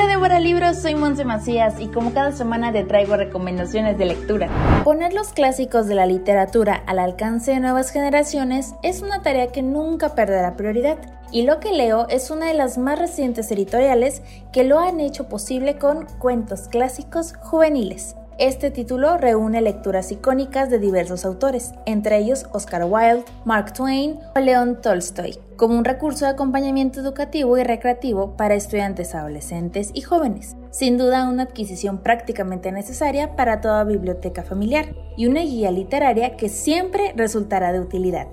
Hola Débora Libros, soy Monse Macías y como cada semana te traigo recomendaciones de lectura. Poner los clásicos de la literatura al alcance de nuevas generaciones es una tarea que nunca perderá prioridad. Y lo que leo es una de las más recientes editoriales que lo han hecho posible con cuentos clásicos juveniles. Este título reúne lecturas icónicas de diversos autores, entre ellos Oscar Wilde, Mark Twain o León Tolstoy, como un recurso de acompañamiento educativo y recreativo para estudiantes adolescentes y jóvenes. Sin duda una adquisición prácticamente necesaria para toda biblioteca familiar y una guía literaria que siempre resultará de utilidad.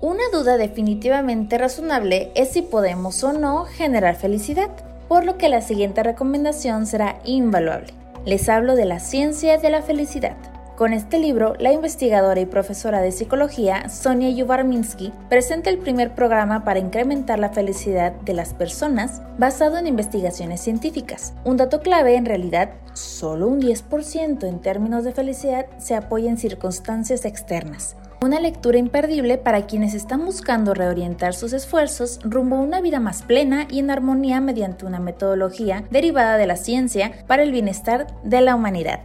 Una duda definitivamente razonable es si podemos o no generar felicidad, por lo que la siguiente recomendación será invaluable les hablo de la ciencia de la felicidad. Con este libro, la investigadora y profesora de psicología Sonia Yubarminsky presenta el primer programa para incrementar la felicidad de las personas basado en investigaciones científicas. Un dato clave, en realidad, solo un 10% en términos de felicidad se apoya en circunstancias externas. Una lectura imperdible para quienes están buscando reorientar sus esfuerzos rumbo a una vida más plena y en armonía mediante una metodología derivada de la ciencia para el bienestar de la humanidad.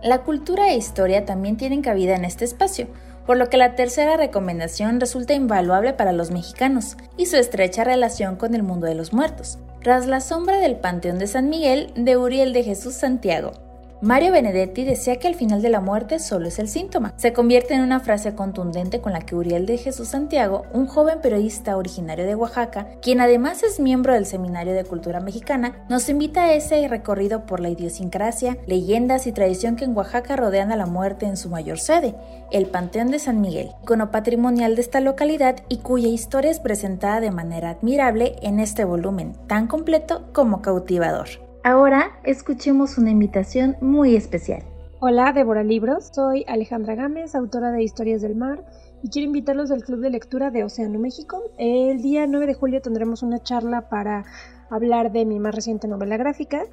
La cultura e historia también tienen cabida en este espacio, por lo que la tercera recomendación resulta invaluable para los mexicanos y su estrecha relación con el mundo de los muertos. Tras la sombra del Panteón de San Miguel de Uriel de Jesús Santiago, Mario Benedetti decía que al final de la muerte solo es el síntoma. Se convierte en una frase contundente con la que Uriel de Jesús Santiago, un joven periodista originario de Oaxaca, quien además es miembro del Seminario de Cultura Mexicana, nos invita a ese recorrido por la idiosincrasia, leyendas y tradición que en Oaxaca rodean a la muerte en su mayor sede, el Panteón de San Miguel, icono patrimonial de esta localidad y cuya historia es presentada de manera admirable en este volumen, tan completo como cautivador. Ahora escuchemos una invitación muy especial. Hola, Débora Libros. Soy Alejandra Gámez, autora de Historias del Mar, y quiero invitarlos al Club de Lectura de Océano México. El día 9 de julio tendremos una charla para hablar de mi más reciente novela gráfica.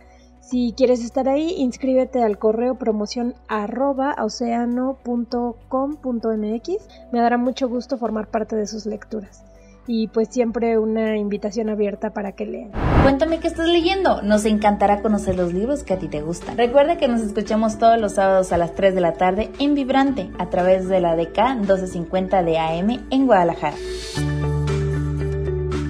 Si quieres estar ahí, inscríbete al correo promoción. Me dará mucho gusto formar parte de sus lecturas y pues siempre una invitación abierta para que lean. Cuéntame qué estás leyendo, nos encantará conocer los libros que a ti te gustan. Recuerda que nos escuchamos todos los sábados a las 3 de la tarde en Vibrante a través de la DK 1250 de AM en Guadalajara.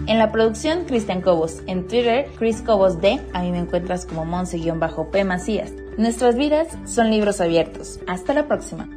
En la producción, Cristian Cobos. En Twitter, Chris Cobos D. A mí me encuentras como Monse-P Macías. Nuestras vidas son libros abiertos. Hasta la próxima.